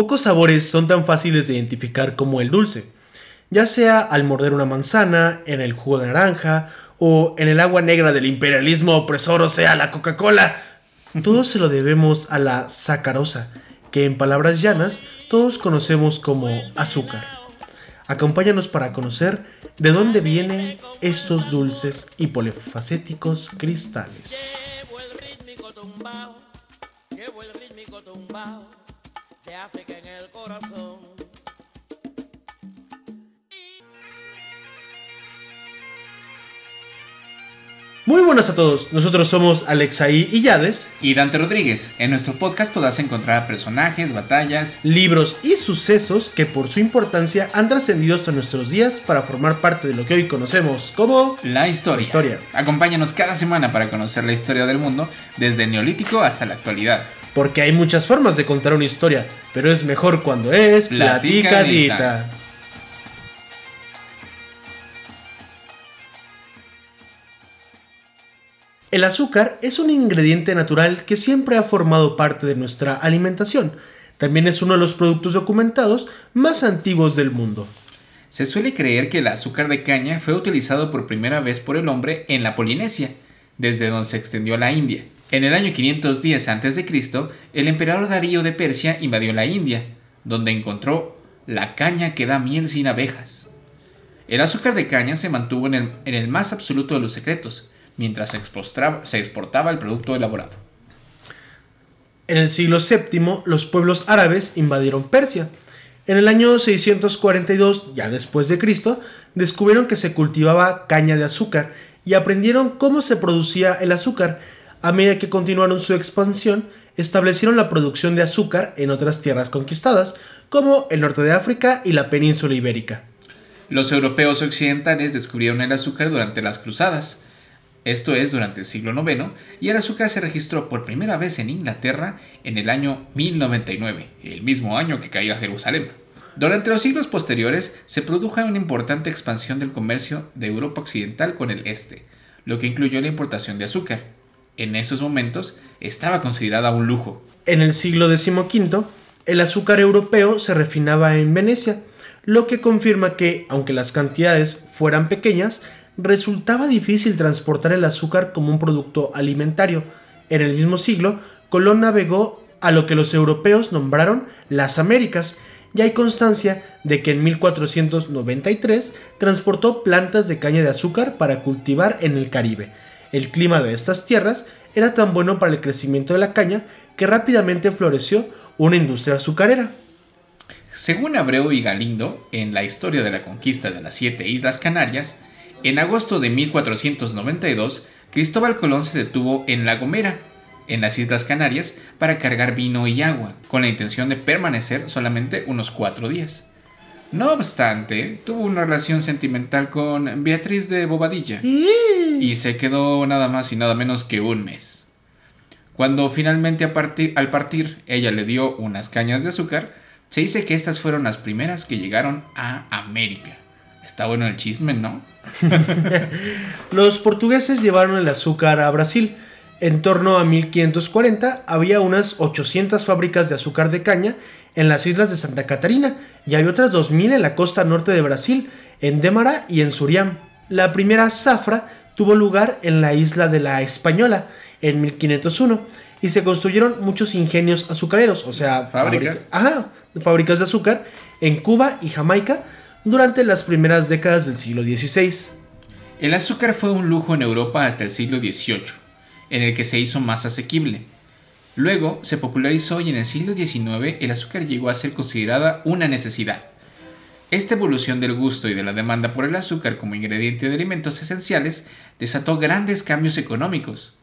Pocos sabores son tan fáciles de identificar como el dulce, ya sea al morder una manzana, en el jugo de naranja o en el agua negra del imperialismo opresor, o sea, la Coca-Cola. Todo se lo debemos a la sacarosa, que en palabras llanas todos conocemos como azúcar. Acompáñanos para conocer de dónde vienen estos dulces y polifacéticos cristales. En el corazón. Muy buenas a todos, nosotros somos Alexaí y Yades y Dante Rodríguez. En nuestro podcast podrás encontrar personajes, batallas, libros y sucesos que por su importancia han trascendido hasta nuestros días para formar parte de lo que hoy conocemos como la historia. historia. Acompáñanos cada semana para conocer la historia del mundo desde el neolítico hasta la actualidad. Porque hay muchas formas de contar una historia, pero es mejor cuando es platicadita. El azúcar es un ingrediente natural que siempre ha formado parte de nuestra alimentación. También es uno de los productos documentados más antiguos del mundo. Se suele creer que el azúcar de caña fue utilizado por primera vez por el hombre en la Polinesia, desde donde se extendió a la India. En el año 510 a.C., el emperador Darío de Persia invadió la India, donde encontró la caña que da miel sin abejas. El azúcar de caña se mantuvo en el, en el más absoluto de los secretos, mientras se exportaba, el producto elaborado. En el siglo VII, los pueblos árabes invadieron Persia. En el año 642, ya después de Cristo, descubrieron que se cultivaba caña de azúcar y aprendieron cómo se producía el azúcar. A medida que continuaron su expansión, establecieron la producción de azúcar en otras tierras conquistadas, como el norte de África y la península ibérica. Los europeos occidentales descubrieron el azúcar durante las cruzadas esto es durante el siglo IX, y el azúcar se registró por primera vez en Inglaterra en el año 1099, el mismo año que caía Jerusalén. Durante los siglos posteriores se produjo una importante expansión del comercio de Europa Occidental con el Este, lo que incluyó la importación de azúcar. En esos momentos estaba considerada un lujo. En el siglo XV, el azúcar europeo se refinaba en Venecia, lo que confirma que, aunque las cantidades fueran pequeñas, resultaba difícil transportar el azúcar como un producto alimentario. En el mismo siglo, Colón navegó a lo que los europeos nombraron las Américas, y hay constancia de que en 1493 transportó plantas de caña de azúcar para cultivar en el Caribe. El clima de estas tierras era tan bueno para el crecimiento de la caña que rápidamente floreció una industria azucarera. Según Abreu y Galindo, en la historia de la conquista de las siete Islas Canarias, en agosto de 1492, Cristóbal Colón se detuvo en La Gomera, en las Islas Canarias, para cargar vino y agua, con la intención de permanecer solamente unos cuatro días. No obstante, tuvo una relación sentimental con Beatriz de Bobadilla y se quedó nada más y nada menos que un mes. Cuando finalmente al partir ella le dio unas cañas de azúcar, se dice que estas fueron las primeras que llegaron a América. Está bueno el chisme, ¿no? Los portugueses llevaron el azúcar a Brasil. En torno a 1540 había unas 800 fábricas de azúcar de caña en las islas de Santa Catarina y había otras 2000 en la costa norte de Brasil, en Démara y en Suriam. La primera zafra tuvo lugar en la isla de la Española en 1501 y se construyeron muchos ingenios azucareros, o sea, fábricas, ajá, fábricas de azúcar en Cuba y Jamaica durante las primeras décadas del siglo XVI. El azúcar fue un lujo en Europa hasta el siglo XVIII, en el que se hizo más asequible. Luego se popularizó y en el siglo XIX el azúcar llegó a ser considerada una necesidad. Esta evolución del gusto y de la demanda por el azúcar como ingrediente de alimentos esenciales desató grandes cambios económicos.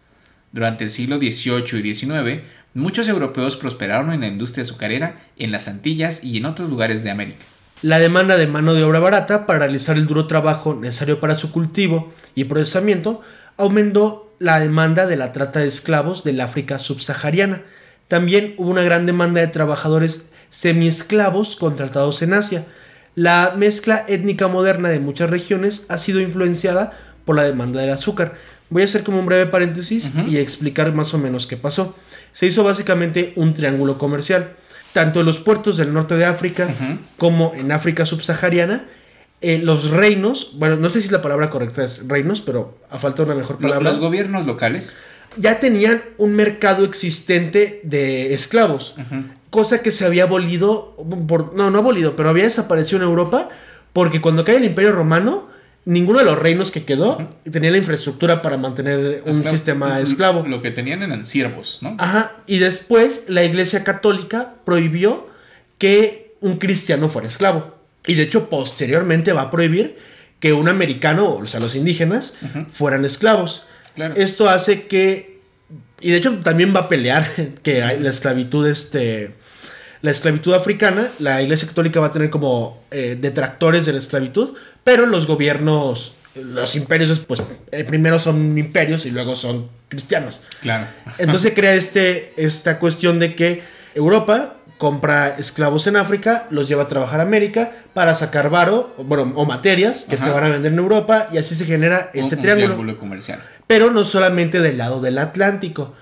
Durante el siglo XVIII y XIX, muchos europeos prosperaron en la industria azucarera en las Antillas y en otros lugares de América. La demanda de mano de obra barata para realizar el duro trabajo necesario para su cultivo y procesamiento aumentó la demanda de la trata de esclavos del África subsahariana. También hubo una gran demanda de trabajadores semiesclavos contratados en Asia. La mezcla étnica moderna de muchas regiones ha sido influenciada por la demanda del azúcar. Voy a hacer como un breve paréntesis y explicar más o menos qué pasó. Se hizo básicamente un triángulo comercial. tanto en los puertos del norte de África como en África subsahariana, eh, los reinos, bueno, no sé si la palabra correcta es reinos, pero a falta una mejor palabra. Los gobiernos locales ya tenían un mercado existente de esclavos, cosa que se había abolido, por, no, no abolido, pero había desaparecido en Europa, porque cuando cae el Imperio Romano, ninguno de los reinos que quedó tenía la infraestructura para mantener un sistema esclavo. Lo que tenían eran siervos, ¿no? Ajá, y después la Iglesia Católica prohibió que un cristiano fuera esclavo. Y de hecho, posteriormente va a prohibir que un americano, o sea, los indígenas, fueran esclavos. Esto hace que. Y de hecho, también va a pelear que hay la esclavitud, este. La esclavitud africana, la Iglesia Católica va a tener como eh, detractores de la esclavitud, pero los gobiernos, los imperios, pues eh, primero son imperios y luego son cristianos. Claro. Entonces crea este, esta cuestión de que Europa compra esclavos en África, los lleva a trabajar a América para sacar varo, bueno, o materias que se van a vender en Europa y así se genera este triángulo. comercial. Pero no solamente del lado del Atlántico,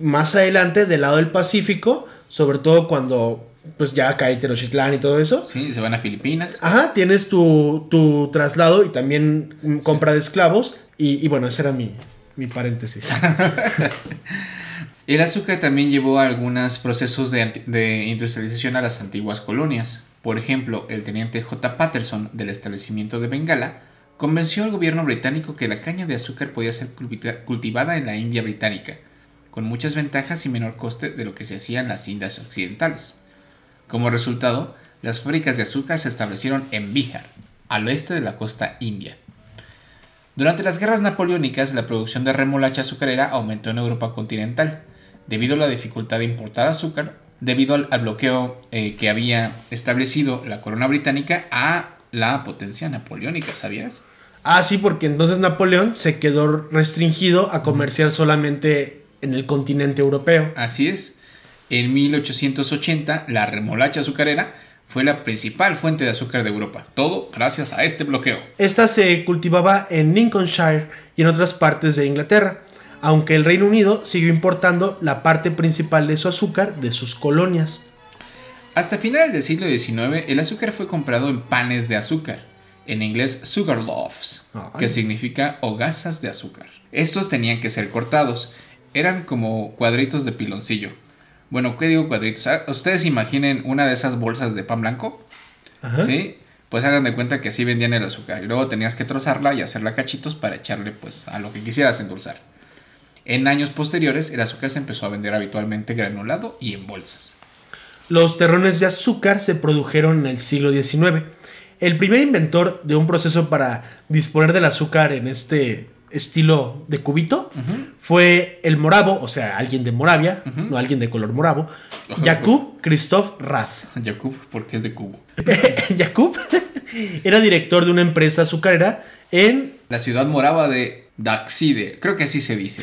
más adelante del lado del Pacífico, sobre todo cuando pues ya cae Tenochtitlán y todo eso. Sí, se van a Filipinas. Ajá, tienes tu, tu traslado y también compra de esclavos y, y, bueno, ese era mi, mi paréntesis. El azúcar también llevó a algunos procesos de, industrialización a las antiguas colonias. Por ejemplo, el teniente J. Patterson del establecimiento de Bengala convenció al gobierno británico que la caña de azúcar podía ser cultivada en la India británica, con muchas ventajas y menor coste de lo que se hacía en las Indias occidentales. Como resultado, las fábricas de azúcar se establecieron en Bihar, al oeste de la costa india. Durante las guerras napoleónicas, la producción de remolacha azucarera aumentó en Europa continental, debido a la dificultad de importar azúcar, debido al, bloqueo eh, que había establecido la corona británica a la potencia napoleónica, ¿sabías? Ah, sí, porque entonces Napoleón se quedó restringido a comerciar solamente en el continente europeo. Así es. En 1880, la remolacha azucarera fue la principal fuente de azúcar de Europa, todo gracias a este bloqueo. Esta se cultivaba en Lincolnshire y en otras partes de Inglaterra aunque el Reino Unido siguió importando la parte principal de su azúcar de sus colonias. Hasta finales del siglo XIX, el azúcar fue comprado en panes de azúcar, en inglés sugar loaves, que significa hogazas de azúcar. Estos tenían que ser cortados, eran como cuadritos de piloncillo. Bueno, ¿qué digo cuadritos? Ah, ustedes imaginen una de esas bolsas de pan blanco, ¿sí? Pues hagan de cuenta que así vendían el azúcar y luego tenías que trozarla y hacerla cachitos para echarle pues a lo que quisieras endulzar. En años posteriores, el azúcar se empezó a vender habitualmente granulado y en bolsas. Los terrones de azúcar se produjeron en el siglo XIX. El primer inventor de un proceso para disponer del azúcar en este estilo de cubito fue el moravo, o sea, alguien de Moravia, no alguien de color moravo, Jakub Christoph Rath. Jakub, porque es de cubo. Jakub era director de una empresa azucarera en la ciudad morava de Daxide, creo que así se dice.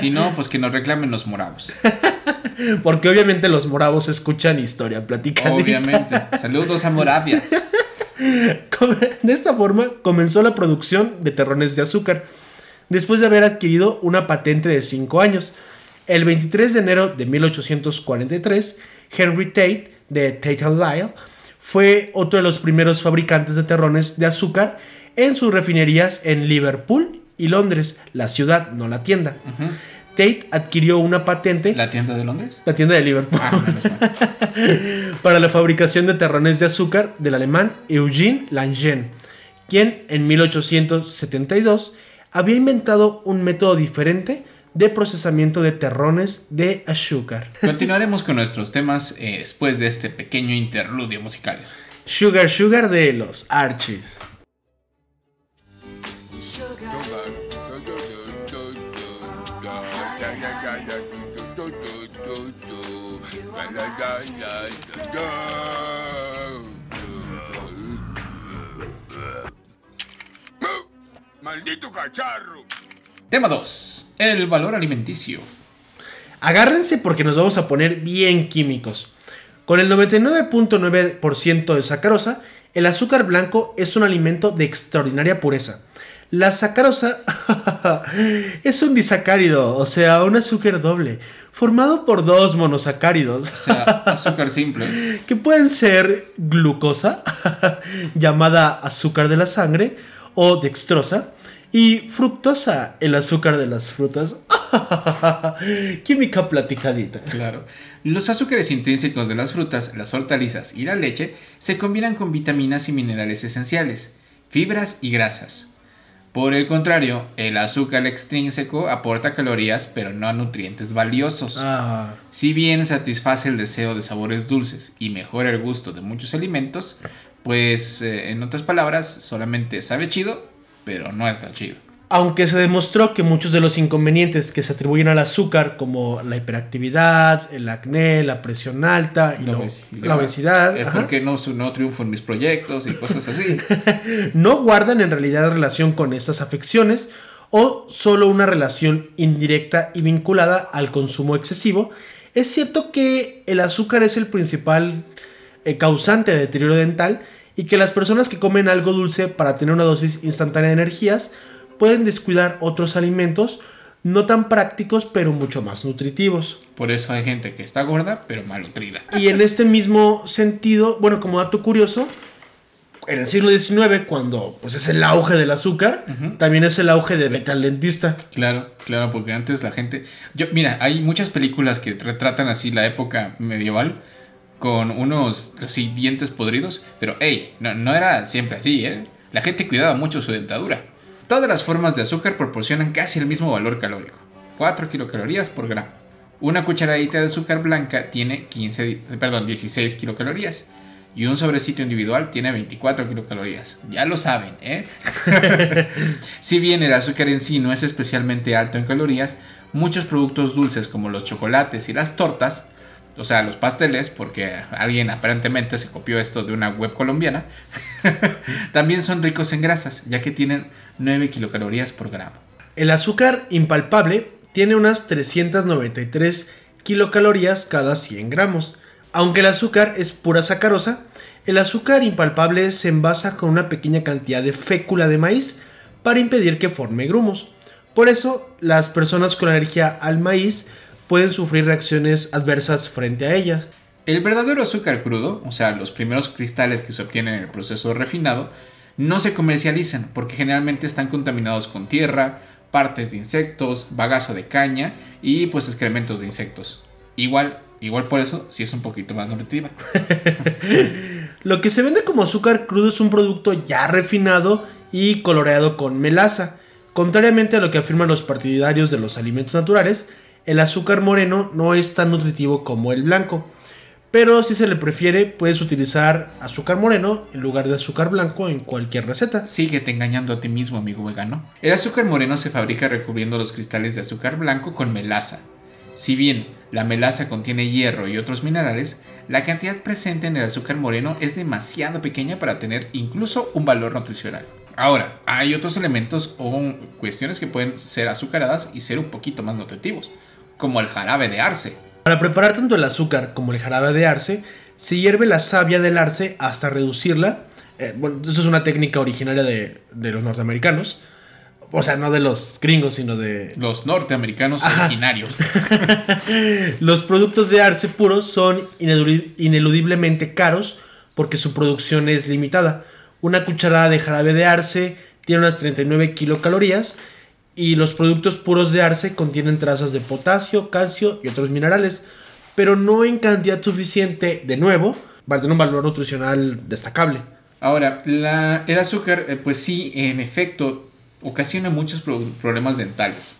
Si no, pues que nos reclamen los moravos. Porque obviamente los moravos escuchan historia platicando. Obviamente. Saludos a Moravias. De esta forma comenzó la producción de terrones de azúcar, después de haber adquirido una patente de 5 años. El 23 de enero de 1843, Henry Tate, de Tate Lyle, fue otro de los primeros fabricantes de terrones de azúcar en sus refinerías en Liverpool y Londres, la ciudad, no la tienda. Tate adquirió una patente. ¿La tienda de Londres? La tienda de Liverpool. Ah, para la fabricación de terrones de azúcar del alemán Eugene Langen, quien en 1872 había inventado un método diferente de procesamiento de terrones de azúcar. Continuaremos con nuestros temas eh, después de este pequeño interludio musical. Sugar Sugar de los Archies. ¡Maldito cacharro! Tema 2. El valor alimenticio. Agárrense porque nos vamos a poner bien químicos. Con el 99.9% de sacarosa, el azúcar blanco es un alimento de extraordinaria pureza. La sacarosa es un disacárido, o sea, un azúcar doble, formado por dos monosacáridos. O sea, azúcar simple. que pueden ser glucosa, llamada azúcar de la sangre, o dextrosa, y fructosa, el azúcar de las frutas. Química platicadita. Claro. Los azúcares intrínsecos de las frutas, las hortalizas y la leche se combinan con vitaminas y minerales esenciales, fibras y grasas. Por el contrario, el azúcar extrínseco aporta calorías pero no nutrientes valiosos. Ah, Si bien satisface el deseo de sabores dulces y mejora el gusto de muchos alimentos, pues eh, en otras palabras, solamente sabe chido, pero no está chido. Aunque se demostró que muchos de los inconvenientes que se atribuyen al azúcar, como la hiperactividad, el acné, la presión alta y La obesidad. la obesidad, El por qué no, no triunfo en mis proyectos y cosas así. no guardan en realidad relación con estas afecciones o solo una relación indirecta y vinculada al consumo excesivo, es cierto que el azúcar es el principal eh, causante de deterioro dental y que las personas que comen algo dulce para tener una dosis instantánea de energías pueden descuidar otros alimentos no tan prácticos pero mucho más nutritivos. Por eso hay gente que está gorda, pero malnutrida. Y en este mismo sentido, bueno, como dato curioso, en el siglo XIX, cuando pues es el auge del azúcar, también es el auge de vete al dentista. Claro, claro, porque antes la gente... Yo, mira, hay muchas películas que retratan así la época medieval con unos así dientes podridos, pero hey, no, no era siempre así, ¿eh? La gente cuidaba mucho su dentadura. Todas las formas de azúcar proporcionan casi el mismo valor calórico, 4 kilocalorías por gramo. Una cucharadita de azúcar blanca tiene 15, di- perdón, 16 kilocalorías y un sobrecito individual tiene 24 kilocalorías. Ya lo saben, ¿eh? Si bien el azúcar en sí no es especialmente alto en calorías, muchos productos dulces como los chocolates y las tortas, o sea, los pasteles, porque alguien aparentemente se copió esto de una web colombiana, también son ricos en grasas, ya que tienen 9 kilocalorías por gramo. El azúcar impalpable tiene unas 393 kilocalorías cada 100 gramos. Aunque el azúcar es pura sacarosa, el azúcar impalpable se envasa con una pequeña cantidad de fécula de maíz para impedir que forme grumos. Por eso, las personas con alergia al maíz pueden sufrir reacciones adversas frente a ellas. El verdadero azúcar crudo, o sea, los primeros cristales que se obtienen en el proceso refinado, no se comercializan porque generalmente están contaminados con tierra, partes de insectos, bagazo de caña y pues excrementos de insectos. Igual, igual por eso sí es un poquito más nutritiva. Lo que se vende como azúcar crudo es un producto ya refinado y coloreado con melaza. Contrariamente a lo que afirman los partidarios de los alimentos naturales, el azúcar moreno no es tan nutritivo como el blanco. Pero si se le prefiere, puedes utilizar azúcar moreno en lugar de azúcar blanco en cualquier receta. Síguete engañando a ti mismo, amigo vegano. El azúcar moreno se fabrica recubriendo los cristales de azúcar blanco con melaza. Si bien la melaza contiene hierro y otros minerales, la cantidad presente en el azúcar moreno es demasiado pequeña para tener incluso un valor nutricional. Ahora, hay otros elementos o cuestiones que pueden ser azucaradas y ser un poquito más nutritivos, como el jarabe de arce. Para preparar tanto el azúcar como el jarabe de arce, se hierve la savia del arce hasta reducirla. Eh, bueno, eso es una técnica originaria de, de los norteamericanos. O sea, no de los gringos, sino de... Los norteamericanos Ajá. originarios. Los productos de arce puros son ineludi- ineludiblemente caros porque su producción es limitada. Una cucharada de jarabe de arce tiene unas 39 kilocalorías y los productos puros de arce contienen trazas de potasio, calcio y otros minerales, pero no en cantidad suficiente, de nuevo, para tener un valor nutricional destacable. Ahora, el azúcar, eh, pues sí, en efecto, ocasiona muchos pro- problemas dentales.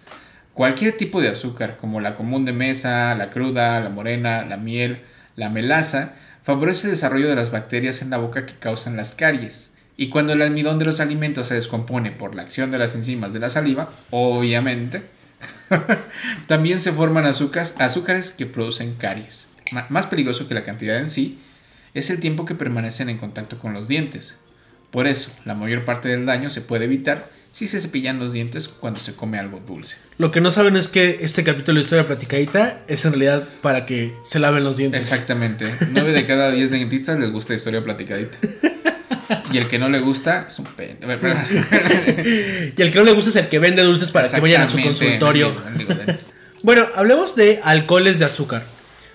Cualquier tipo de azúcar, como la común de mesa, la cruda, la morena, la miel, la melaza, favorece el desarrollo de las bacterias en la boca que causan las caries. Y cuando el almidón de los alimentos se descompone por la acción de las enzimas de la saliva, obviamente, también se forman azúcares, azúcares que producen caries. Ma- más peligroso que la cantidad en sí es el tiempo que permanecen en contacto con los dientes. Por eso, la mayor parte del daño se puede evitar si se cepillan los dientes cuando se come algo dulce. Lo que no saben es que este capítulo de Historia Platicadita es en realidad para que se laven los dientes. Exactamente. 9 de cada 10 dentistas les gusta historia platicadita. Y el que no le gusta es un pendejo. y el que no le gusta es el que vende dulces para que vayan a su consultorio. bueno, hablemos de alcoholes de azúcar.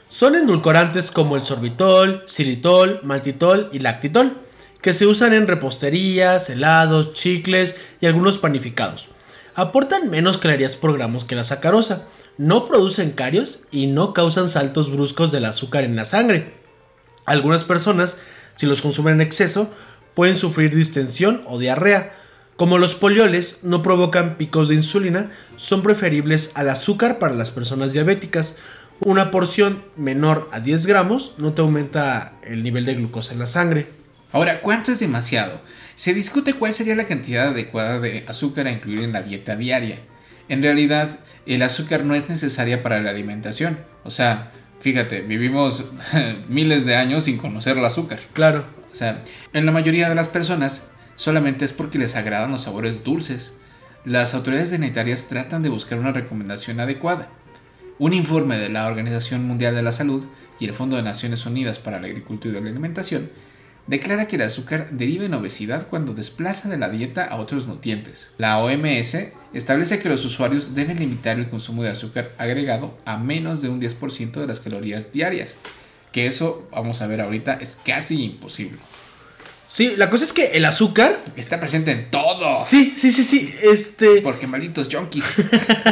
Son endulcorantes como el sorbitol, xilitol, maltitol y lactitol, que se usan en reposterías, helados, chicles y algunos panificados. Aportan menos calorías por gramos que la sacarosa, no producen carios y no causan saltos bruscos del azúcar en la sangre. Algunas personas, si los consumen en exceso, pueden sufrir distensión o diarrea. Como los polioles no provocan picos de insulina, son preferibles al azúcar para las personas diabéticas. Una porción menor a 10 gramos no te aumenta el nivel de glucosa en la sangre. Ahora, ¿cuánto es demasiado? Se discute cuál sería la cantidad adecuada de azúcar a incluir en la dieta diaria. En realidad, el azúcar no es necesaria para la alimentación. O sea, fíjate, vivimos miles de años sin conocer el azúcar. Claro. O sea, en la mayoría de las personas solamente es porque les agradan los sabores dulces. Las autoridades sanitarias tratan de buscar una recomendación adecuada. Un informe de la Organización Mundial de la Salud y el Fondo de Naciones Unidas para la Agricultura y la Alimentación declara que el azúcar deriva en obesidad cuando desplaza de la dieta a otros nutrientes. La OMS establece que los usuarios deben limitar el consumo de azúcar agregado a menos de un 10% de las calorías diarias, que eso, vamos a ver ahorita, es casi imposible. Sí, la cosa es que el azúcar está presente en todo. Sí, sí, sí, sí. Este. Porque malditos junkies.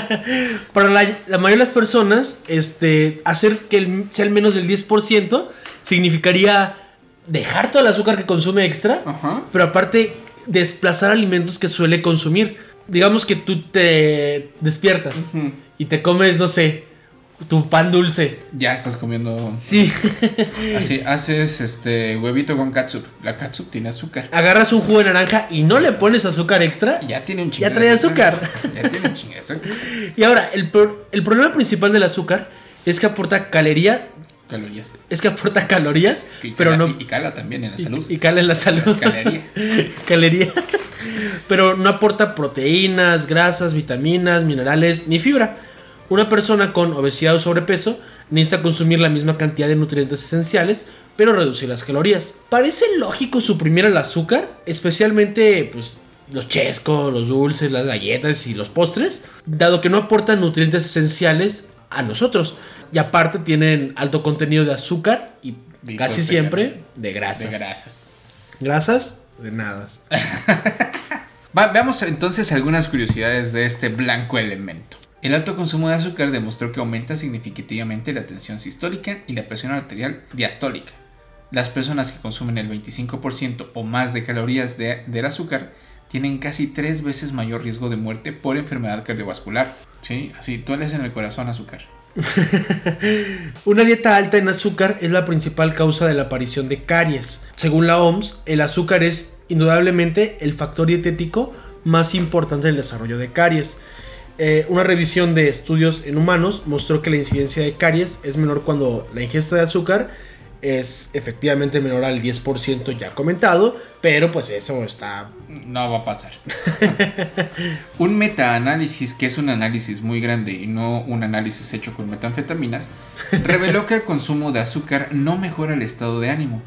Para la, mayoría de las personas, este, hacer que sea el menos del 10% significaría dejar todo el azúcar que consume extra, pero aparte desplazar alimentos que suele consumir. Digamos que tú te despiertas y te comes, no sé, tu pan dulce. Ya estás comiendo. Sí. Así haces este huevito con catsup. La catsup tiene azúcar. Agarras un jugo de naranja y no le pones azúcar extra. Ya tiene un chingo. Ya trae azúcar. Ya tiene un chingo de azúcar. Y ahora, el, el problema principal del azúcar es que aporta caloría Calorías. Es que aporta calorías, pero no. Y, cala también en la salud. Y, cala en la salud. Calería. Calerías. Pero no aporta proteínas, grasas, vitaminas, minerales, ni fibra. Una persona con obesidad o sobrepeso necesita consumir la misma cantidad de nutrientes esenciales, pero reducir las calorías. Parece lógico suprimir el azúcar, especialmente pues los chescos, los dulces, las galletas y los postres, dado que no aportan nutrientes esenciales a nosotros. Y aparte tienen alto contenido de azúcar y, casi siempre de grasas. De grasas. Grasas de nada. veamos entonces algunas curiosidades de este blanco elemento. El alto consumo de azúcar demostró que aumenta significativamente la tensión sistólica y la presión arterial diastólica. Las personas que consumen el 25% o más de calorías de, del azúcar tienen casi tres veces mayor riesgo de muerte por enfermedad cardiovascular. Sí, así, dueles en el corazón azúcar. Una dieta alta en azúcar es la principal causa de la aparición de caries. Según la OMS, el azúcar es indudablemente el factor dietético más importante del desarrollo de caries. Eh, una revisión de estudios en humanos mostró que la incidencia de caries es menor cuando la ingesta de azúcar es efectivamente menor al 10% ya comentado, pero pues eso está... No va a pasar. un metaanálisis, que es un análisis muy grande y no un análisis hecho con metanfetaminas, reveló que el consumo de azúcar no mejora el estado de ánimo,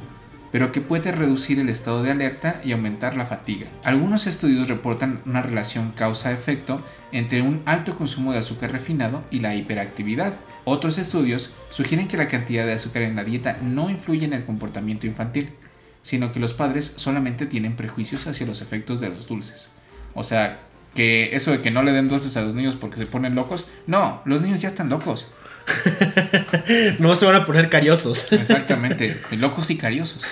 pero que puede reducir el estado de alerta y aumentar la fatiga. Algunos estudios reportan una relación causa-efecto entre un alto consumo de azúcar refinado y la hiperactividad. Otros estudios sugieren que la cantidad de azúcar en la dieta no influye en el comportamiento infantil, sino que los padres solamente tienen prejuicios hacia los efectos de los dulces. O sea, que eso de que no le den dulces a los niños porque se ponen locos, no, los niños ya están locos. no se van a poner cariosos. Exactamente, locos y cariosos.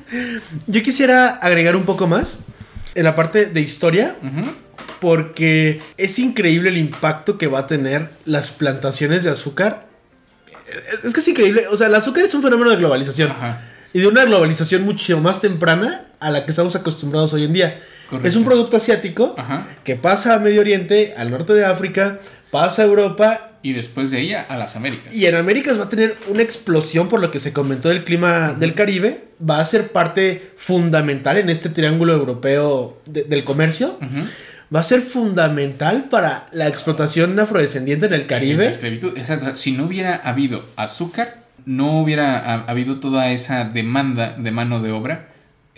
Yo quisiera agregar un poco más en la parte de historia porque es increíble el impacto que va a tener las plantaciones de azúcar. Es que es increíble, o sea, el azúcar es un fenómeno de globalización. Y de una globalización mucho más temprana a la que estamos acostumbrados hoy en día. Es un producto asiático que pasa a Medio Oriente, al norte de África, pasa a Europa. Y después de ella a las Américas. Y en Américas va a tener una explosión por lo que se comentó del clima del Caribe. Va a ser parte fundamental en este triángulo europeo del comercio va a ser fundamental para la explotación afrodescendiente en el Caribe. esclavitud, exacto. Si no hubiera habido azúcar, no hubiera habido toda esa demanda de mano de obra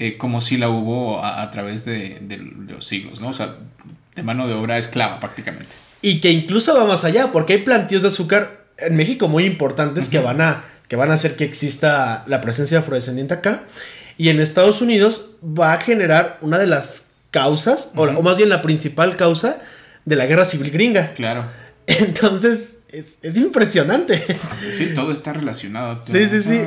eh, como si la hubo a, través de, de, los siglos, ¿no? O sea, de mano de obra esclava prácticamente. Y que incluso va más allá, porque hay plantíos de azúcar en México muy importantes que, van a, que van a hacer que exista la presencia afrodescendiente acá. Y en Estados Unidos va a generar una de las causas, o, más bien la principal causa de la guerra civil gringa. Claro. Entonces, es, impresionante. Sí, todo está relacionado. Sí, sí, sí.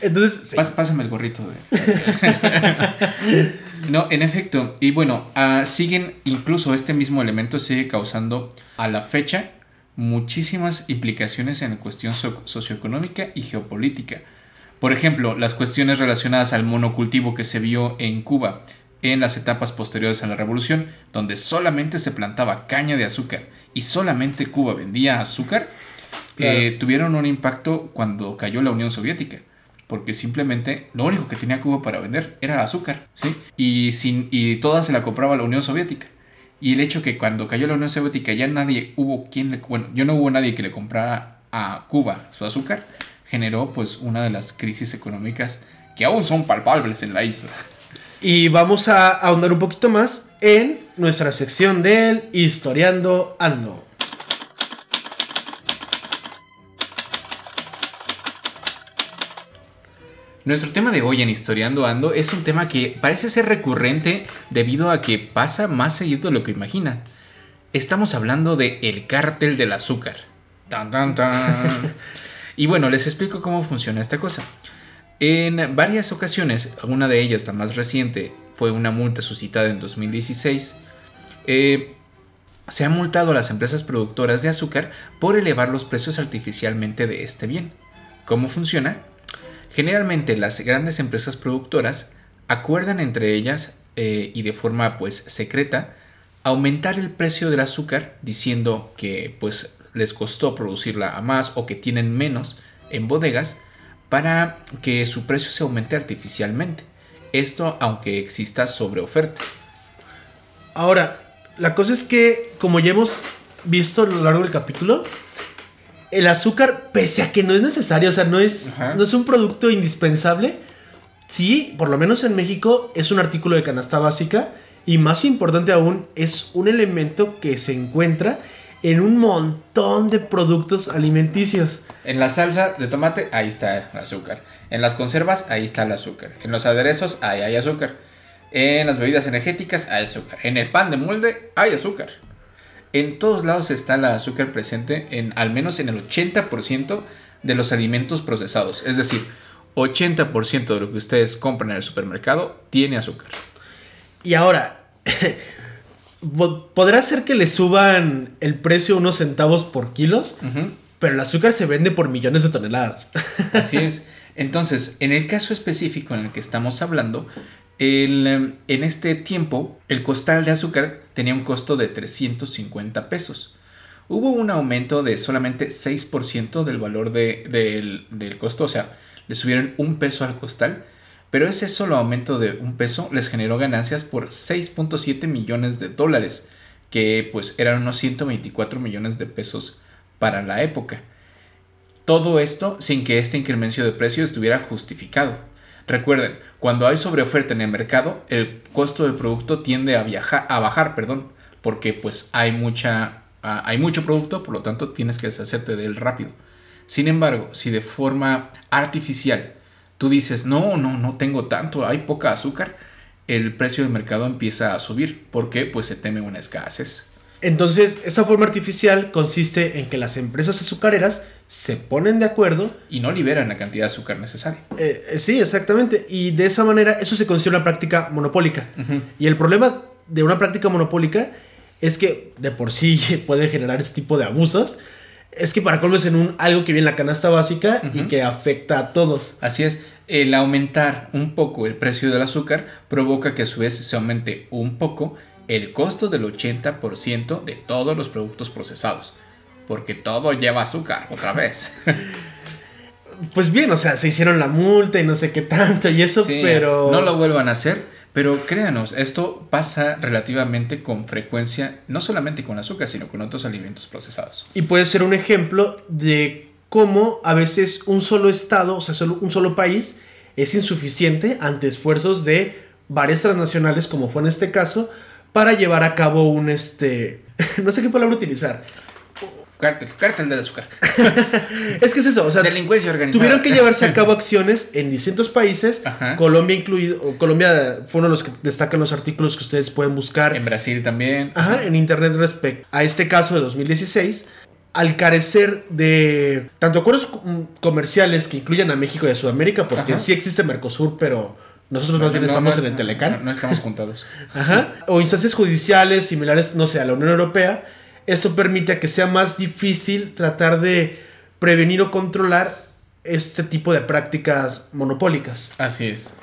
Entonces. Pásame el gorrito de. no, en efecto. Y bueno, ah, siguen, incluso este mismo elemento sigue causando a la fecha muchísimas implicaciones en cuestión socioeconómica y geopolítica. Por ejemplo, las cuestiones relacionadas al monocultivo que se vio en Cuba en las etapas posteriores a la revolución, donde solamente se plantaba caña de azúcar y solamente Cuba vendía azúcar, eh, tuvieron un impacto cuando cayó la Unión Soviética. Porque simplemente lo único que tenía Cuba para vender era azúcar, ¿sí? Y, sin, y toda se la compraba la Unión Soviética. Y el hecho que cuando cayó la Unión Soviética ya nadie hubo quien le, bueno, yo no hubo nadie que le comprara a Cuba su azúcar, generó pues una de las crisis económicas que aún son palpables en la isla. Y vamos a ahondar un poquito más en nuestra sección del Historiando Ando. Nuestro tema de hoy en Historiando Ando es un tema que parece ser recurrente debido a que pasa más seguido de lo que imaginan. Estamos hablando de el cártel del azúcar. Tan, tan, tan. y bueno, les explico cómo funciona esta cosa. En varias ocasiones, una de ellas, la más reciente, fue una multa suscitada en 2016. Eh, se ha multado a las empresas productoras de azúcar por elevar los precios artificialmente de este bien. ¿Cómo funciona? Generalmente las grandes empresas productoras acuerdan entre ellas eh, y de forma pues secreta aumentar el precio del azúcar diciendo que pues les costó producirla a más o que tienen menos en bodegas para que su precio se aumente artificialmente. Esto aunque exista sobre oferta. Ahora, la cosa es que, como ya hemos visto a lo largo del capítulo, el azúcar, pese a que no es necesario, o sea, no es, no es un producto indispensable, sí, por lo menos en México, es un artículo de canasta básica y más importante aún, es un elemento que se encuentra en un montón de productos alimenticios. En la salsa de tomate, ahí está el azúcar. En las conservas, ahí está el azúcar. En los aderezos, ahí hay azúcar. En las bebidas energéticas, hay azúcar. En el pan de molde, hay azúcar. En todos lados está el azúcar presente, en, al menos en el 80% de los alimentos procesados. Es decir, 80% de lo que ustedes compran en el supermercado tiene azúcar. Y ahora, podrá ser que le suban el precio unos centavos por kilos, pero el azúcar se vende por millones de toneladas. Así es. Entonces, en el caso específico en el que estamos hablando, en este tiempo el costal de azúcar tenía un costo de 350 pesos. Hubo un aumento de solamente 6% del valor del, del costo, o sea, le subieron un peso al costal pero ese solo aumento de un peso les generó ganancias por 6.7 millones de dólares, que pues eran unos 124 millones de pesos para la época. Todo esto sin que este incremento de precio estuviera justificado. Recuerden, cuando hay sobreoferta en el mercado, el costo del producto tiende a, viajar, a bajar, perdón, porque pues hay, mucha, ah, hay mucho producto, por lo tanto tienes que deshacerte de él rápido. Sin embargo, si de forma artificial tú dices, no, no, no tengo tanto, hay poca azúcar, el precio del mercado empieza a subir. porque Pues se teme una escasez. Entonces, esa forma artificial consiste en que las empresas azucareras se ponen de acuerdo. Y no liberan la cantidad de azúcar necesaria. Eh, eh, sí, exactamente. Y de esa manera, eso se considera una práctica monopólica. Y el problema de una práctica monopólica es que de por sí puede generar ese tipo de abusos es que para colmes en un algo que viene en la canasta básica y que afecta a todos. Así es. El aumentar un poco el precio del azúcar provoca que a su vez se aumente un poco el costo del 80% de todos los productos procesados. Porque todo lleva azúcar, otra vez. pues bien, o sea, se hicieron la multa y no sé qué tanto y eso, pero... No lo vuelvan a hacer pero créanos, esto pasa relativamente con frecuencia, no solamente con azúcar, sino con otros alimentos procesados. Y puede ser un ejemplo de cómo a veces un solo estado, o sea, solo un solo país, es insuficiente ante esfuerzos de varias transnacionales, como fue en este caso, para llevar a cabo un este. no sé qué palabra utilizar. Cártel, cártel del azúcar. Es que es eso, o sea, Delincuencia organizada. tuvieron que llevarse a cabo acciones en distintos países, Ajá. Colombia incluido. Colombia fue uno de los que destacan los artículos que ustedes pueden buscar En Brasil también. Ajá, en internet respecto a este caso de 2016. Al carecer de tanto acuerdos com- comerciales que incluyan a México y a Sudamérica, porque Ajá. sí existe Mercosur, pero nosotros No, más bien no, estamos no, en el Telecán. No, estamos juntados. Ajá. O instancias judiciales similares, no sé, a la Unión Europea. Esto permite que sea más difícil tratar de prevenir o controlar este tipo de prácticas monopólicas. Así es.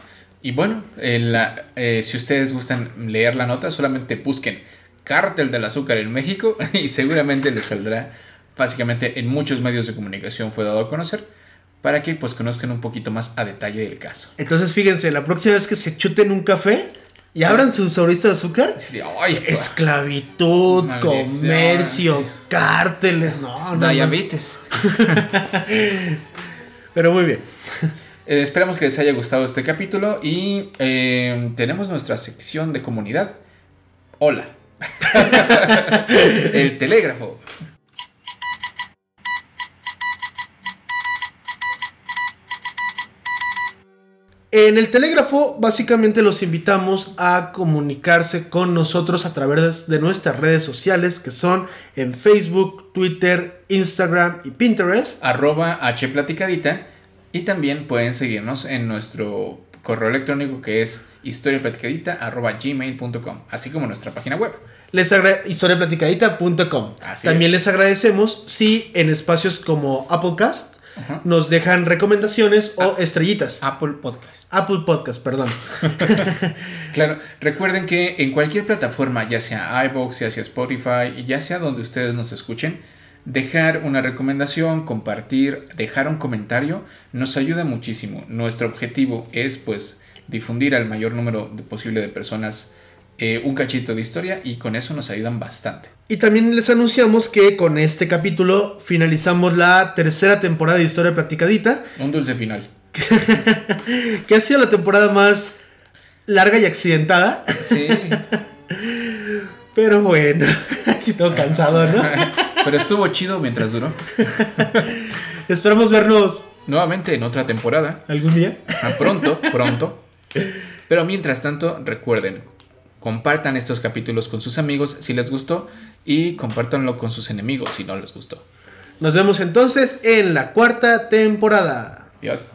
Y bueno, en la- eh, si ustedes gustan leer la nota, solamente busquen Cártel del Azúcar en México y seguramente les saldrá. Básicamente en muchos medios de comunicación fue dado a conocer para que pues conozcan un poquito más a detalle del caso. Entonces, fíjense, la próxima vez que se chuten un café y abran su sobrecito de azúcar, "Ay, esclavitud, comercio, sí. cárteles, no, no, no. diabetes. Pero muy bien. Eh, esperamos que les haya gustado este capítulo y eh, tenemos nuestra sección de comunidad. Hola. El telégrafo. En el telégrafo, básicamente los invitamos a comunicarse con nosotros a través de nuestras redes sociales, que son en Facebook, Twitter, Instagram y Pinterest. arroba hplaticadita y también pueden seguirnos en nuestro correo electrónico que es historiaplaticadita arroba gmail.com así como nuestra página web Les historiaplaticadita.com. También les agradecemos si en espacios como Applecast Ajá. nos dejan recomendaciones o Ah. estrellitas. Apple Podcast Apple Podcast, perdón. claro recuerden que en cualquier plataforma ya sea iVoox ya sea Spotify y ya sea donde ustedes nos escuchen dejar una recomendación compartir dejar un comentario nos ayuda muchísimo nuestro objetivo es pues difundir al mayor número posible de personas eh, un cachito de historia y con eso nos ayudan bastante Y también les anunciamos que con este capítulo finalizamos la tercera temporada de Historia Platicadita, Un dulce final. que ha sido la temporada más larga y accidentada. Sí. Pero bueno, así todo cansado, ¿no? Pero estuvo chido mientras duró. Esperamos vernos Nuevamente en otra temporada. algún día. Ah, Pronto, pronto. Pero mientras tanto, recuerden, compartan estos capítulos con sus amigos si les gustó y compártanlo con sus enemigos si no les gustó. Nos vemos entonces en la cuarta temporada. Adiós.